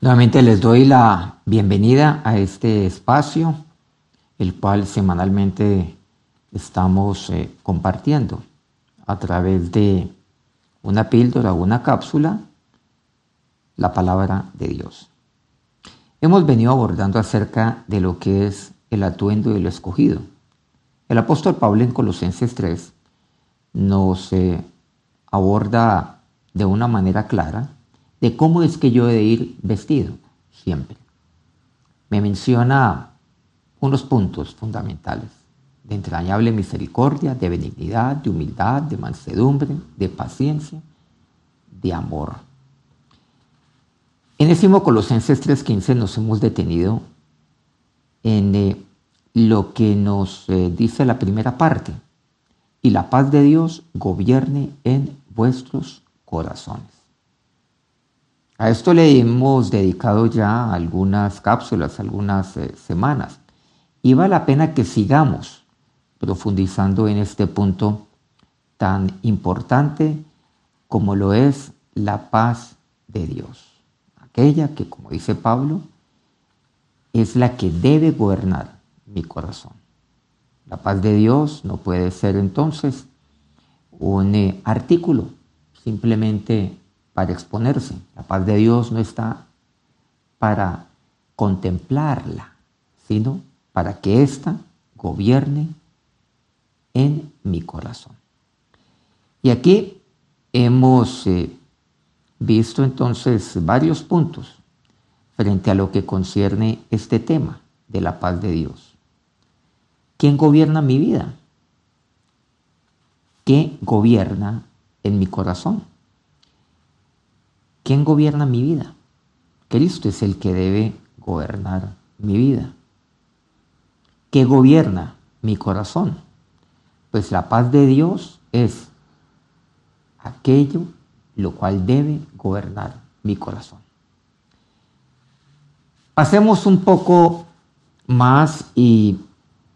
Nuevamente les doy la bienvenida a este espacio, el cual semanalmente estamos eh, compartiendo a través de una píldora o una cápsula la palabra de Dios. Hemos venido abordando acerca de lo que es el atuendo y lo escogido. El apóstol Pablo en Colosenses 3 nos eh, aborda de una manera clara de cómo es que yo he de ir vestido siempre. Me menciona unos puntos fundamentales de entrañable misericordia, de benignidad, de humildad, de mansedumbre, de paciencia, de amor. En el Colosenses 3:15 nos hemos detenido en eh, lo que nos eh, dice la primera parte, y la paz de Dios gobierne en vuestros corazones. A esto le hemos dedicado ya algunas cápsulas, algunas eh, semanas. Y vale la pena que sigamos profundizando en este punto tan importante como lo es la paz de Dios. Aquella que, como dice Pablo, es la que debe gobernar mi corazón. La paz de Dios no puede ser entonces un eh, artículo simplemente para exponerse. La paz de Dios no está para contemplarla, sino para que ésta gobierne en mi corazón. Y aquí hemos eh, visto entonces varios puntos frente a lo que concierne este tema de la paz de Dios. ¿Quién gobierna mi vida? ¿Qué gobierna en mi corazón? ¿Quién gobierna mi vida? Cristo es el que debe gobernar mi vida. ¿Qué gobierna mi corazón? Pues la paz de Dios es aquello lo cual debe gobernar mi corazón. Pasemos un poco más y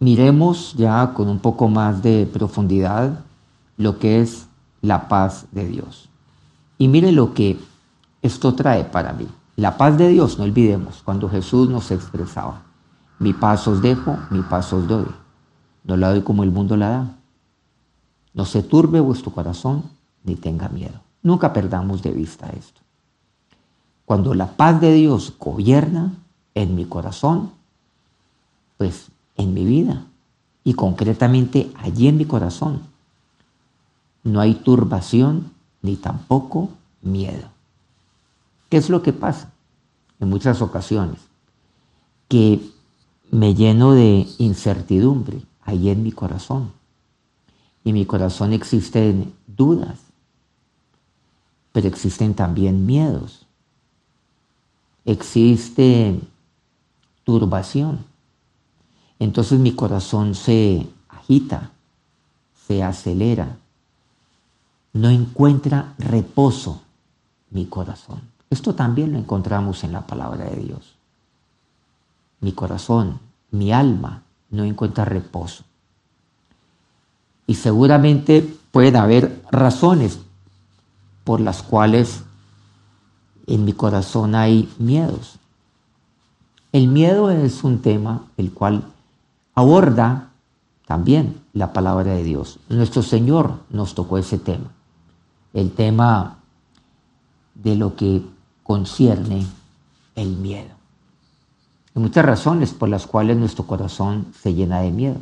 miremos ya con un poco más de profundidad lo que es la paz de Dios. Y mire lo que esto trae para mí. La paz de Dios, no olvidemos, cuando Jesús nos expresaba, mi paz os dejo, mi paz os doy. No la doy como el mundo la da. No se turbe vuestro corazón ni tenga miedo. Nunca perdamos de vista esto. Cuando la paz de Dios gobierna en mi corazón, pues en mi vida y concretamente allí en mi corazón, no hay turbación ni tampoco miedo. ¿Qué es lo que pasa? En muchas ocasiones, que me lleno de incertidumbre ahí en mi corazón. Y en mi corazón existen dudas, pero existen también miedos. Existe turbación. Entonces mi corazón se agita, se acelera. No encuentra reposo mi corazón. Esto también lo encontramos en la palabra de Dios. Mi corazón, mi alma no encuentra reposo. Y seguramente pueden haber razones por las cuales en mi corazón hay miedos. El miedo es un tema el cual aborda también la palabra de Dios. Nuestro Señor nos tocó ese tema, el tema de lo que concierne el miedo. Hay muchas razones por las cuales nuestro corazón se llena de miedo.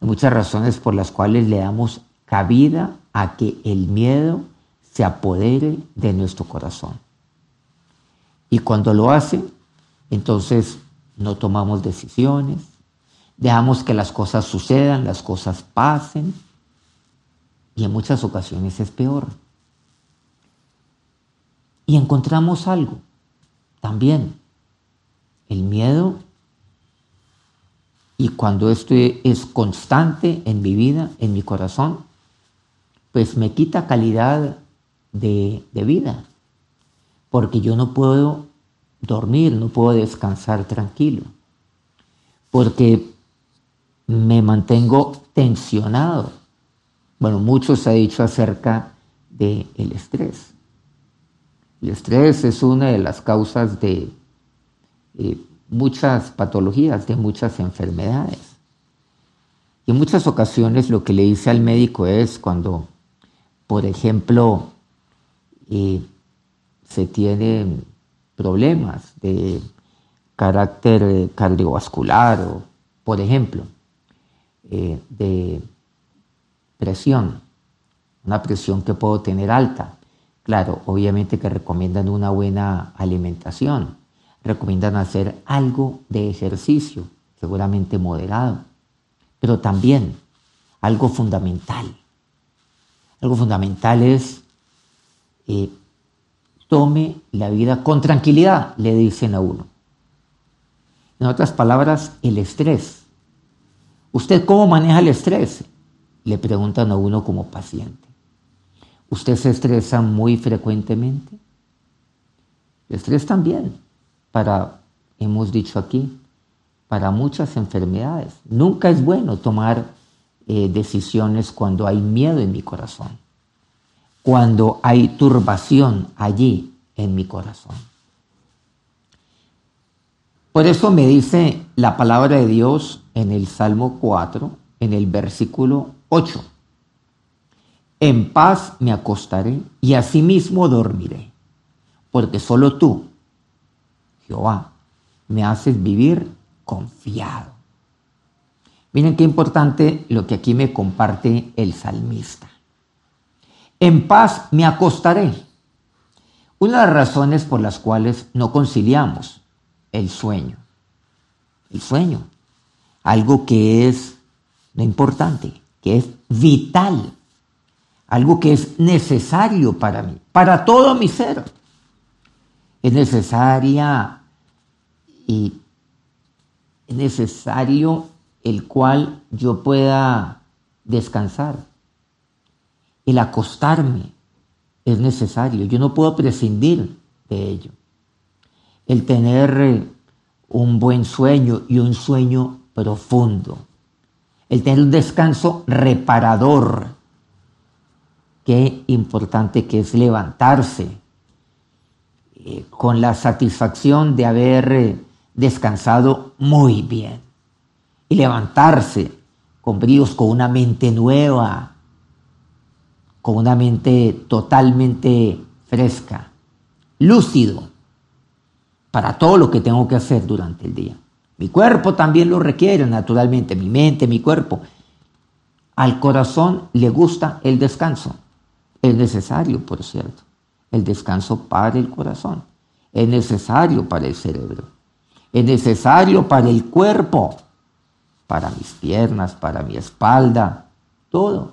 Hay muchas razones por las cuales le damos cabida a que el miedo se apodere de nuestro corazón. Y cuando lo hace, entonces no tomamos decisiones, dejamos que las cosas sucedan, las cosas pasen, y en muchas ocasiones es peor. Y encontramos algo también, el miedo. Y cuando esto es constante en mi vida, en mi corazón, pues me quita calidad de, de vida. Porque yo no puedo dormir, no puedo descansar tranquilo. Porque me mantengo tensionado. Bueno, mucho se ha dicho acerca del el estrés. El estrés es una de las causas de eh, muchas patologías, de muchas enfermedades. Y en muchas ocasiones lo que le dice al médico es cuando, por ejemplo, eh, se tienen problemas de carácter cardiovascular o, por ejemplo, eh, de presión, una presión que puedo tener alta. Claro, obviamente que recomiendan una buena alimentación, recomiendan hacer algo de ejercicio, seguramente moderado, pero también algo fundamental. Algo fundamental es eh, tome la vida con tranquilidad, le dicen a uno. En otras palabras, el estrés. ¿Usted cómo maneja el estrés? Le preguntan a uno como paciente. ¿Usted se estresa muy frecuentemente? El estrés también, para, hemos dicho aquí, para muchas enfermedades. Nunca es bueno tomar eh, decisiones cuando hay miedo en mi corazón, cuando hay turbación allí en mi corazón. Por eso me dice la palabra de Dios en el Salmo 4, en el versículo 8. En paz me acostaré y asimismo dormiré, porque solo tú, Jehová, me haces vivir confiado. Miren qué importante lo que aquí me comparte el salmista. En paz me acostaré. Una de las razones por las cuales no conciliamos el sueño. El sueño. Algo que es lo importante, que es vital. Algo que es necesario para mí, para todo mi ser. Es necesaria y es necesario el cual yo pueda descansar. El acostarme es necesario. Yo no puedo prescindir de ello. El tener eh, un buen sueño y un sueño profundo. El tener un descanso reparador. Qué importante que es levantarse eh, con la satisfacción de haber eh, descansado muy bien y levantarse con bríos, con una mente nueva, con una mente totalmente fresca, lúcido para todo lo que tengo que hacer durante el día. Mi cuerpo también lo requiere, naturalmente, mi mente, mi cuerpo. Al corazón le gusta el descanso. Es necesario, por cierto, el descanso para el corazón. Es necesario para el cerebro es necesario para el cuerpo, para mis piernas, para mi espalda, todo.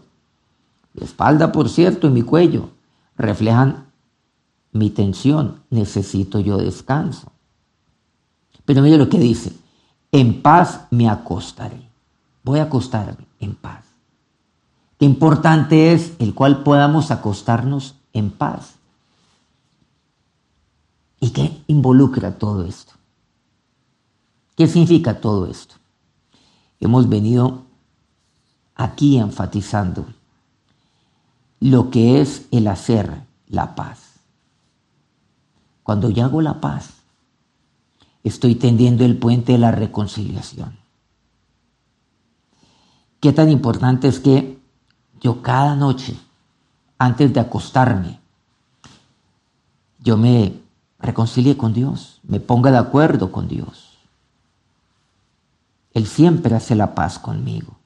Mi espalda, por cierto, y mi cuello reflejan mi tensión. Necesito yo descanso. Pero mire lo que dice. En paz me acostaré. Voy a acostarme en paz. Importante es el cual podamos acostarnos en paz. ¿Y qué involucra todo esto? ¿Qué significa todo esto? Hemos venido aquí enfatizando lo que es el hacer la paz. Cuando yo hago la paz, estoy tendiendo el puente de la reconciliación. Qué tan importante es que yo cada noche, antes de acostarme, yo me reconcilie con Dios, me ponga de acuerdo con Dios. Él siempre hace la paz conmigo.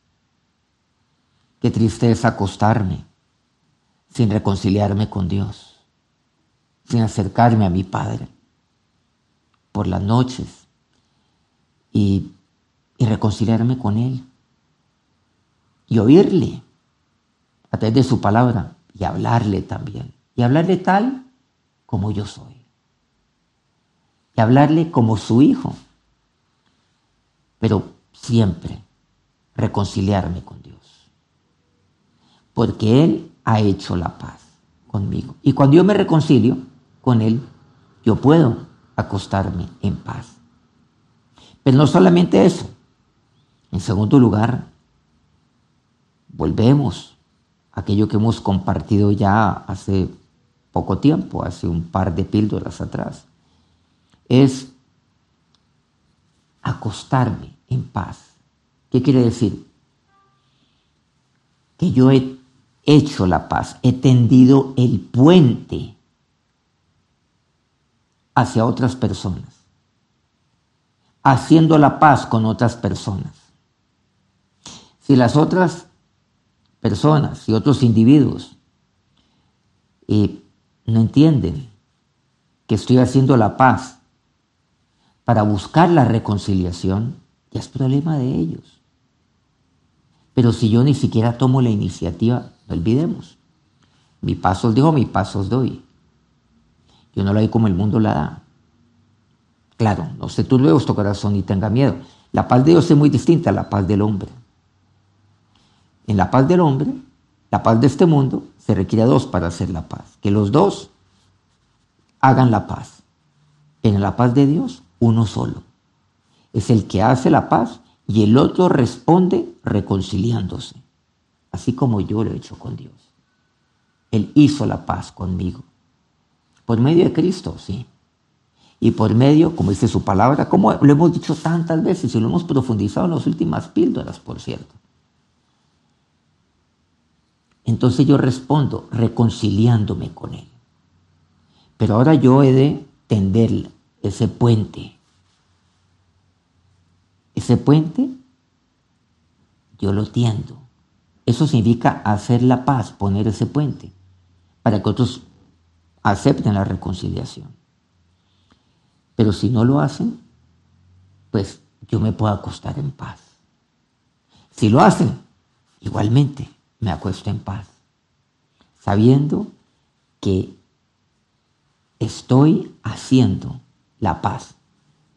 Qué triste es acostarme sin reconciliarme con Dios, sin acercarme a mi Padre por las noches y, y reconciliarme con Él y oírle través de su palabra y hablarle también. Y hablarle tal como yo soy. Y hablarle como su hijo. Pero siempre reconciliarme con Dios. Porque Él ha hecho la paz conmigo. Y cuando yo me reconcilio con Él, yo puedo acostarme en paz. Pero no solamente eso. En segundo lugar, volvemos aquello que hemos compartido ya hace poco tiempo, hace un par de píldoras atrás, es acostarme en paz. ¿Qué quiere decir? Que yo he hecho la paz, he tendido el puente hacia otras personas, haciendo la paz con otras personas. Si las otras personas y otros individuos eh, no entienden que estoy haciendo la paz para buscar la reconciliación, ya es problema de ellos. Pero si yo ni siquiera tomo la iniciativa, no olvidemos. Mi paso os digo, mi paso os doy. Yo no la doy como el mundo la da. Claro, no se turbe vuestro corazón y tenga miedo. La paz de Dios es muy distinta a la paz del hombre. En la paz del hombre, la paz de este mundo, se requiere dos para hacer la paz. Que los dos hagan la paz. En la paz de Dios, uno solo. Es el que hace la paz y el otro responde reconciliándose. Así como yo lo he hecho con Dios. Él hizo la paz conmigo. Por medio de Cristo, sí. Y por medio, como dice su palabra, como lo hemos dicho tantas veces y lo hemos profundizado en las últimas píldoras, por cierto. Entonces yo respondo reconciliándome con Él. Pero ahora yo he de tender ese puente. Ese puente yo lo tiendo. Eso significa hacer la paz, poner ese puente, para que otros acepten la reconciliación. Pero si no lo hacen, pues yo me puedo acostar en paz. Si lo hacen, igualmente me acuesto en paz, sabiendo que estoy haciendo la paz,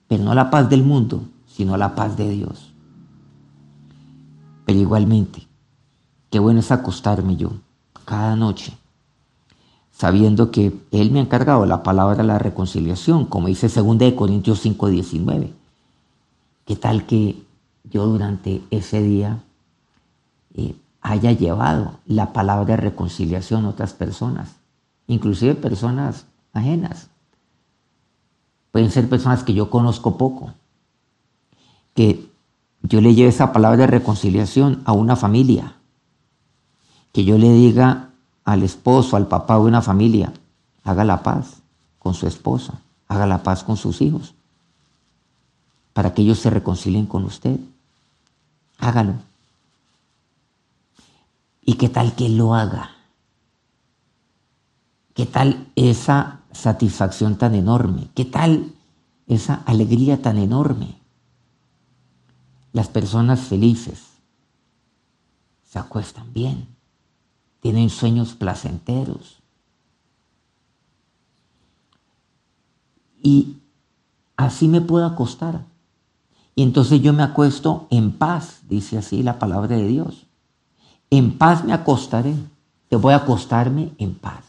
pero no la paz del mundo, sino la paz de Dios. Pero igualmente, qué bueno es acostarme yo cada noche sabiendo que Él me ha encargado la palabra de la reconciliación, como dice 2 Corintios 5:19. ¿Qué tal que yo durante ese día eh, haya llevado la palabra de reconciliación a otras personas, inclusive personas ajenas? Pueden ser personas que yo conozco poco, que yo le lleve esa palabra de reconciliación a una familia, que yo le diga al esposo, al papá de una familia, haga la paz con su esposa, haga la paz con sus hijos, para que ellos se reconcilien con usted. Hágalo. ¿Y qué tal que lo haga? ¿Qué tal esa satisfacción tan enorme? ¿Qué tal esa alegría tan enorme? Las personas felices se acuestan bien tienen sueños placenteros. Y así me puedo acostar. Y entonces yo me acuesto en paz, dice así la palabra de Dios. En paz me acostaré. Te voy a acostarme en paz.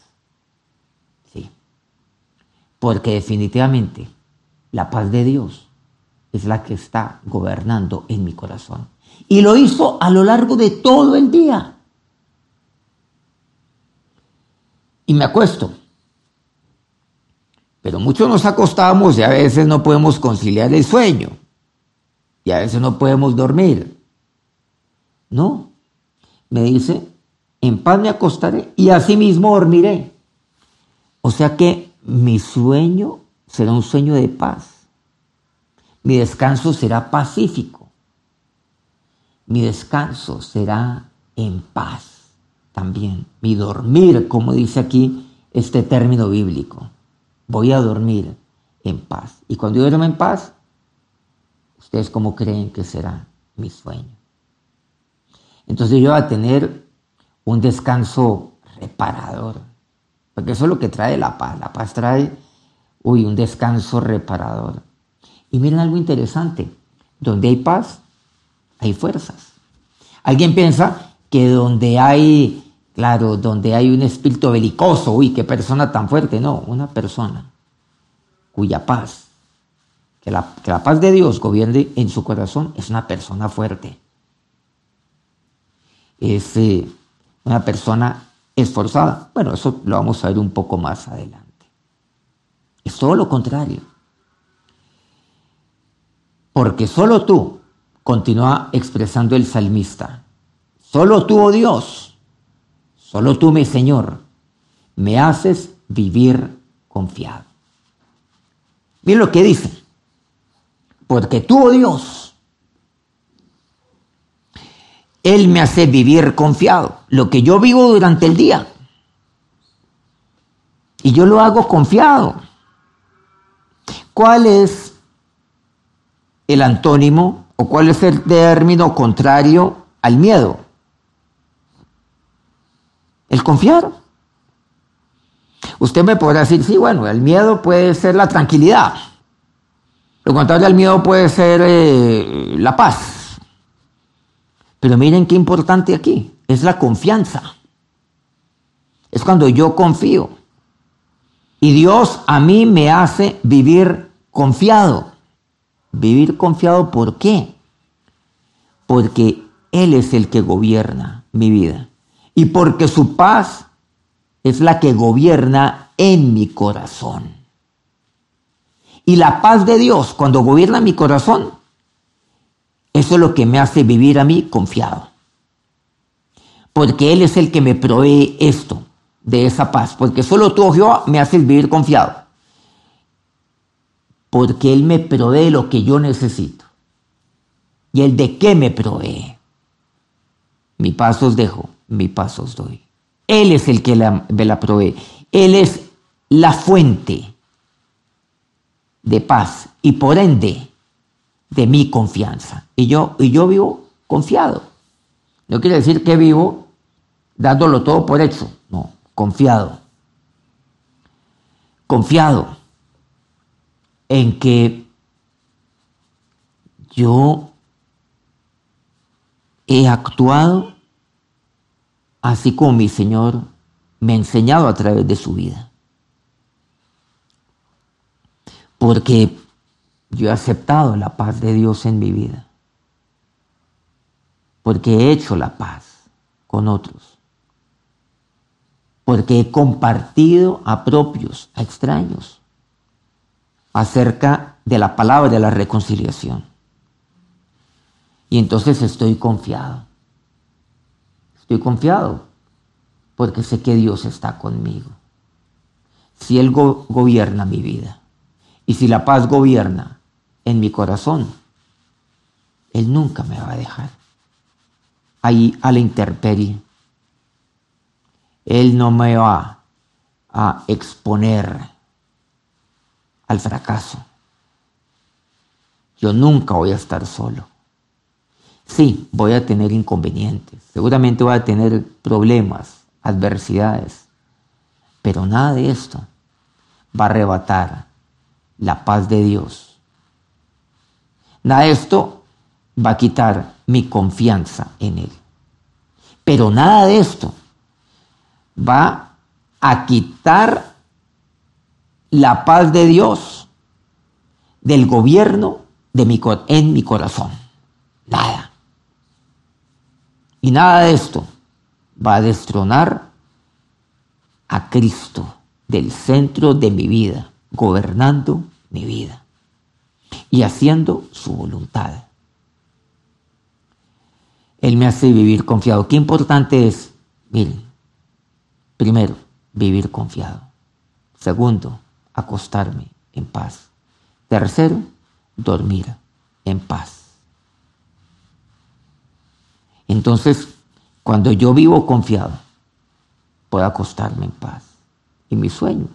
Sí. Porque definitivamente la paz de Dios es la que está gobernando en mi corazón. Y lo hizo a lo largo de todo el día. y me acuesto. Pero muchos nos acostamos y a veces no podemos conciliar el sueño. Y a veces no podemos dormir. No. Me dice, en paz me acostaré y así mismo dormiré. O sea que mi sueño será un sueño de paz. Mi descanso será pacífico. Mi descanso será en paz también, mi dormir, como dice aquí este término bíblico. Voy a dormir en paz. Y cuando yo duermo en paz, ¿ustedes cómo creen que será mi sueño? Entonces yo voy a tener un descanso reparador, porque eso es lo que trae la paz. La paz trae, uy, un descanso reparador. Y miren algo interesante, donde hay paz, hay fuerzas. Alguien piensa que donde hay, claro, donde hay un espíritu belicoso, uy, qué persona tan fuerte, no, una persona cuya paz, que la, paz de Dios gobierne en su corazón, es una persona fuerte. Es eh, una persona esforzada. Bueno, eso lo vamos a ver un poco más adelante. Es todo lo contrario. Porque solo tú, continúa expresando el salmista, solo tú, oh Dios, solo tú, mi Señor, me haces vivir confiado. Miren lo que dice. Porque tú, oh Dios, Él me hace vivir confiado. Lo que yo vivo durante el día. Y yo lo hago confiado. ¿Cuál es el antónimo o cuál es el término contrario al miedo? El confiar. Usted me podrá decir, sí, bueno, el miedo puede ser la tranquilidad. Lo contrario al miedo puede ser eh, la paz. Pero miren qué importante aquí, es la confianza. Es cuando yo confío. Y Dios a mí me hace vivir confiado. Vivir confiado, ¿por qué? Porque Él es el que gobierna mi vida. Y porque su paz es la que gobierna en mi corazón. Y la paz de Dios, cuando gobierna mi corazón, eso es lo que me hace vivir a mí confiado. Porque Él es el que me provee esto de esa paz, porque solo tú, oh Jehová, me haces vivir confiado. Porque Él me provee lo que yo necesito. ¿Y el de qué me provee? Mi paz os dejo, mi paz os doy. Él es el que me la provee. Él es la fuente de paz y por ende de mi confianza. Y yo, y yo vivo confiado. No quiere decir que vivo dándolo todo por hecho. No, confiado. Confiado en que yo he actuado así como mi Señor me ha enseñado a través de su vida. Porque yo he aceptado la paz de Dios en mi vida. Porque he hecho la paz con otros porque he compartido a propios, a extraños, acerca de la palabra de la reconciliación. Y entonces estoy confiado. Estoy confiado porque sé que Dios está conmigo. Si Él gobierna mi vida y si la paz gobierna en mi corazón, Él nunca me va a dejar ahí a la intemperie él no me va a exponer al fracaso. Yo nunca voy a estar solo. Sí, voy a tener inconvenientes, seguramente voy a tener problemas, adversidades, pero nada de esto va a arrebatar la paz de Dios. Nada de esto va a quitar mi confianza en Él. Pero nada de esto va a quitar la paz de Dios del gobierno de mi, en mi corazón. Nada. Y nada de esto va a destronar a Cristo del centro de mi vida, gobernando mi vida y haciendo su voluntad. Él me hace vivir confiado. Qué importante es, miren, Primero, vivir confiado. Segundo, acostarme en paz. Tercero, dormir en paz. Entonces, cuando yo vivo confiado, puedo acostarme en paz. Y mi sueño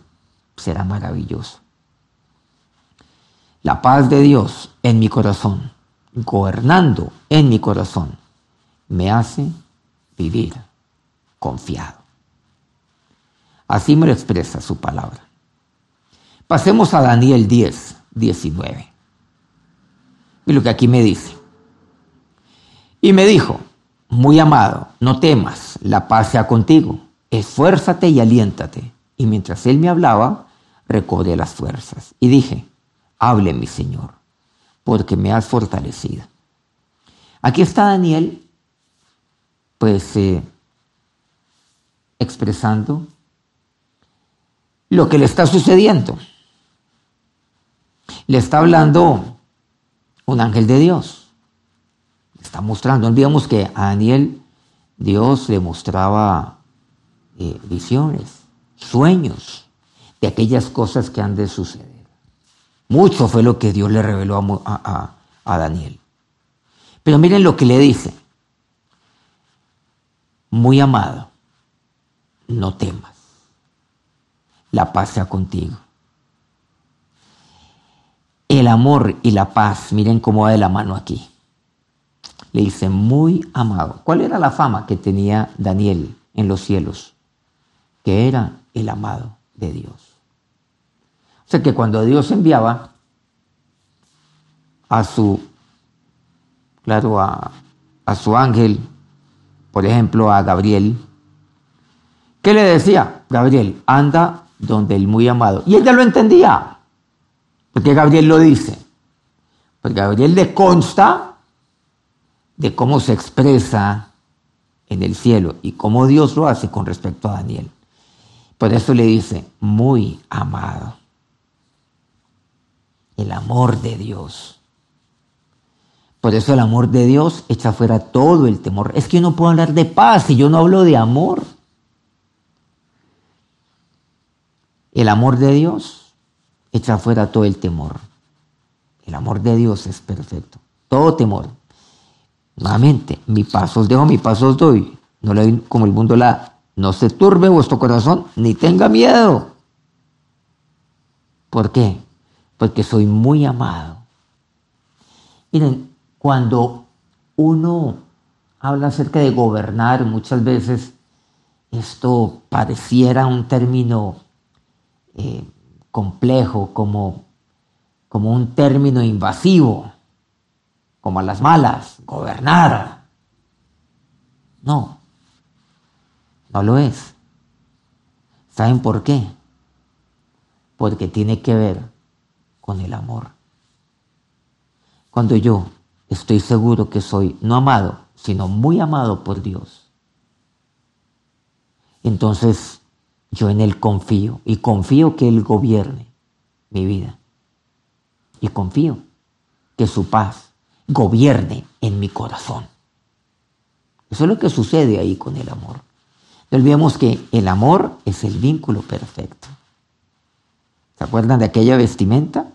será maravilloso. La paz de Dios en mi corazón, gobernando en mi corazón, me hace vivir confiado. Así me lo expresa su palabra. Pasemos a Daniel 10, 19. Y lo que aquí me dice. Y me dijo, muy amado, no temas, la paz sea contigo, esfuérzate y aliéntate. Y mientras él me hablaba, recobré las fuerzas. Y dije, hable mi Señor, porque me has fortalecido. Aquí está Daniel, pues eh, expresando lo que le está sucediendo. Le está hablando un ángel de Dios. Le está mostrando. No olvidemos que a Daniel Dios le mostraba eh, visiones, sueños de aquellas cosas que han de suceder. Mucho fue lo que Dios le reveló a, Daniel. Pero miren lo que le dice. Muy amado, no temas. La paz sea contigo. El amor y la paz, miren cómo va de la mano aquí. Le dice, muy amado. ¿Cuál era la fama que tenía Daniel en los cielos? Que era el amado de Dios. O sea que cuando Dios enviaba a su, claro, a, su ángel, por ejemplo, a Gabriel, ¿qué le decía? Gabriel, anda donde el muy amado. Y ella lo entendía. Porque Gabriel lo dice. Porque Gabriel le consta de cómo se expresa en el cielo y cómo Dios lo hace con respecto a Daniel. Por eso le dice, muy amado. El amor de Dios. Por eso el amor de Dios echa fuera todo el temor. Es que yo no puedo hablar de paz si yo no hablo de amor. El amor de Dios echa fuera todo el temor. El amor de Dios es perfecto. Todo temor. Nuevamente, mi paso os dejo, mi paso os doy. No le doy como el mundo la. No se turbe vuestro corazón, ni tenga miedo. ¿Por qué? Porque soy muy amado. Miren, cuando uno habla acerca de gobernar, muchas veces esto pareciera un término eh, complejo, como, como un término invasivo, como a las malas, gobernar. No, no lo es. ¿Saben por qué? Porque tiene que ver con el amor. Cuando yo estoy seguro que soy no amado, sino muy amado por Dios, entonces yo en Él confío y confío que Él gobierne mi vida. Y confío que su paz gobierne en mi corazón. Eso es lo que sucede ahí con el amor. No olvidemos que el amor es el vínculo perfecto. ¿Se acuerdan de aquella vestimenta?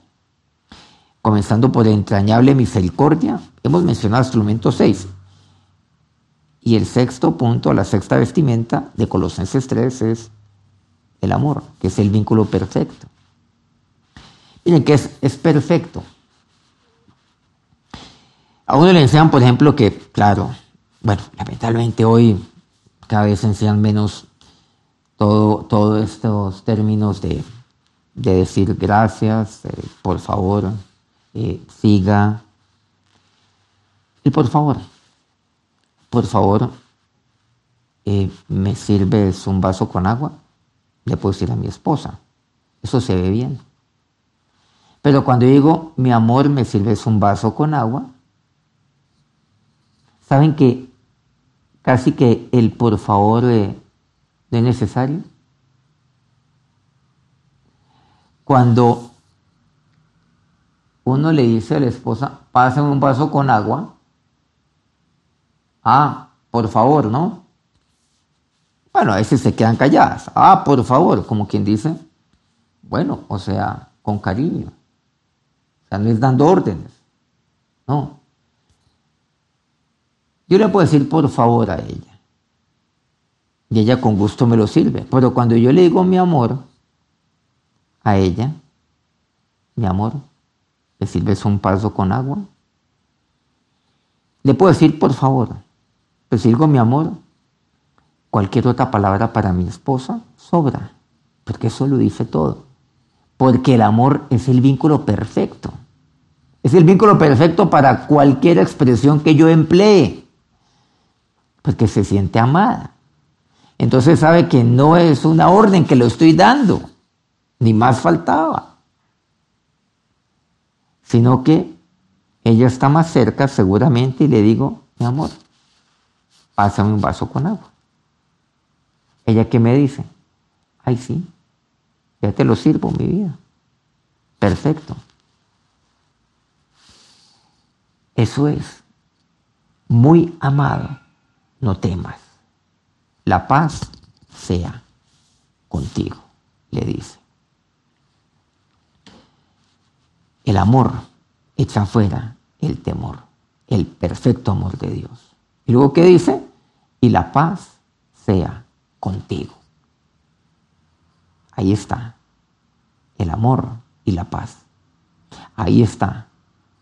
Comenzando por entrañable misericordia, hemos mencionado momento 6. Y el sexto punto, la sexta vestimenta de Colosenses 3 es el amor, que es el vínculo perfecto. Miren que es, es perfecto. A uno le enseñan, por ejemplo, que, claro, bueno, lamentablemente hoy cada vez enseñan menos todos todo estos términos de, decir gracias, por favor, eh, siga. Y por favor, por favor, eh, ¿me sirves un vaso con agua? le puedo decir a mi esposa. Eso se ve bien. Pero cuando digo, mi amor, me sirves un vaso con agua, ¿saben que casi que el por favor eh, no es necesario? Cuando uno le dice a la esposa, pásame un vaso con agua, ah, por favor, ¿no? Bueno, a veces se quedan calladas. Ah, por favor, como quien dice, bueno, o sea, con cariño. O sea, no es dando órdenes. No. Yo le puedo decir por favor a ella. Y ella con gusto me lo sirve. Pero cuando yo le digo mi amor a ella, mi amor, ¿le sirves un paso con agua? Le puedo decir por favor. Le digo mi amor, Cualquier otra palabra para mi esposa sobra, porque eso lo dice todo. Porque el amor es el vínculo perfecto. Es el vínculo perfecto para cualquier expresión que yo emplee, porque se siente amada. Entonces sabe que no es una orden que lo estoy dando, ni más faltaba, sino que ella está más cerca seguramente y le digo, mi amor, pásame un vaso con agua. ¿Ella qué me dice? Ay, sí, ya te lo sirvo, mi vida. Perfecto. Eso es. Muy amado, no temas. La paz sea contigo, le dice. El amor echa fuera el temor, el perfecto amor de Dios. Y luego, ¿qué dice? Y la paz sea contigo. Ahí está el amor y la paz. Ahí está,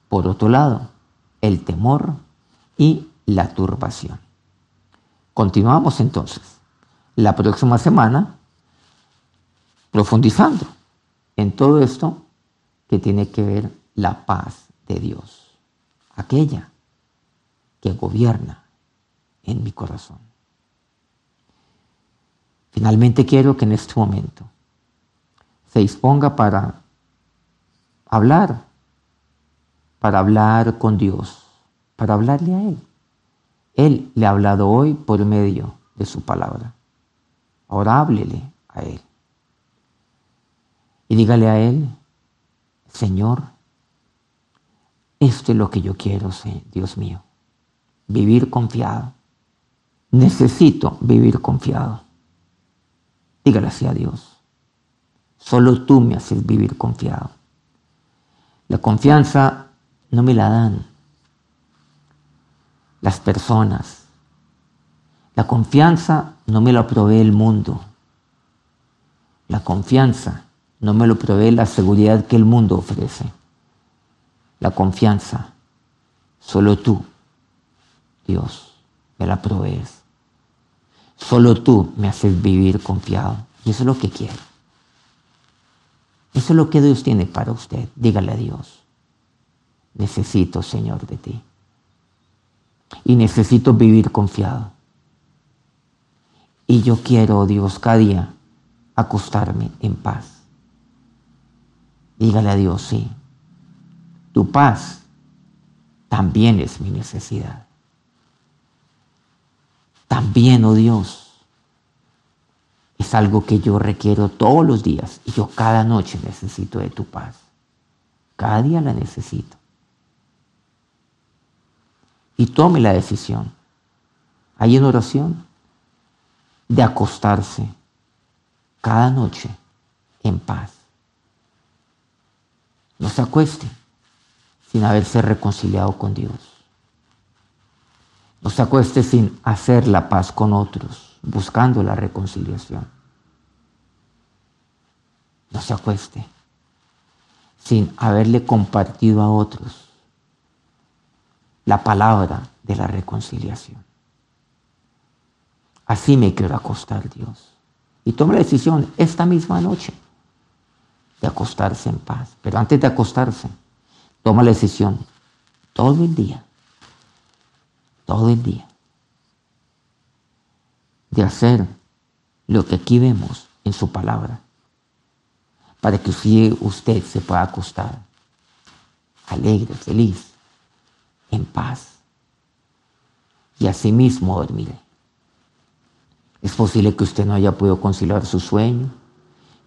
por otro lado, el temor y la turbación. Continuamos entonces la próxima semana profundizando en todo esto que tiene que ver la paz de Dios, aquella que gobierna en mi corazón. Finalmente quiero que en este momento se disponga para hablar, para hablar con Dios, para hablarle a Él. Él le ha hablado hoy por medio de su palabra. Ahora háblele a Él. Y dígale a Él, Señor, esto es lo que yo quiero, Dios mío, vivir confiado. Necesito vivir confiado. Dígale así a Dios. Solo tú me haces vivir confiado. La confianza no me la dan las personas. La confianza no me la provee el mundo. La confianza no me lo provee la seguridad que el mundo ofrece. La confianza, solo tú, Dios, me la provees. Solo tú me haces vivir confiado. Y eso es lo que quiero. Eso es lo que Dios tiene para usted. Dígale a Dios. Necesito, Señor, de ti. Y necesito vivir confiado. Y yo quiero, Dios, cada día acostarme en paz Dígale a Dios, sí, tu paz también es mi necesidad. También, oh Dios, es algo que yo requiero todos los días y yo cada noche necesito de tu paz. Cada día la necesito. Y tome la decisión, ahí en oración, de acostarse cada noche en paz no se acueste sin haberse reconciliado con Dios. No se acueste sin hacer la paz con otros, buscando la reconciliación. No se acueste sin haberle compartido a otros la palabra de la reconciliación. Así me quiero acostar, Dios. Y tome la decisión esta misma noche de acostarse en paz. Pero antes de acostarse, toma la decisión todo el día, todo el día, de hacer lo que aquí vemos en su palabra, para que usted se pueda acostar alegre, feliz, en paz, y asimismo dormir. Es posible que usted no haya podido conciliar su sueño,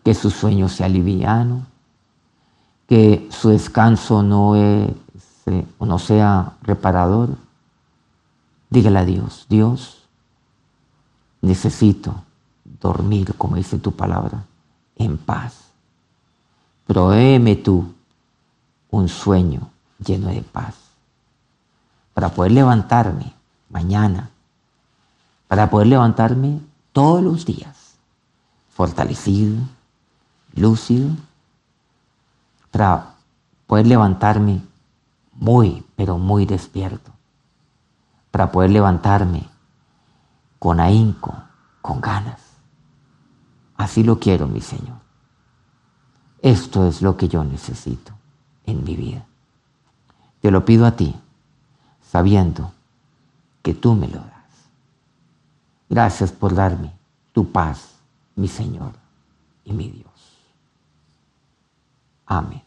que su sueño sea liviano, que su descanso no, es, eh, no sea reparador. Dígale a Dios, Dios, necesito dormir, como dice tu palabra, en paz. Provéeme tú un sueño lleno de paz para poder levantarme mañana, para poder levantarme todos los días, fortalecido, lúcido, para poder levantarme muy, pero muy despierto, para poder levantarme con ahínco, con ganas. Así lo quiero, mi Señor. Esto es lo que yo necesito en mi vida. Te lo pido a ti, sabiendo que tú me lo das. Gracias por darme tu paz, mi Señor y mi Dios. Amin.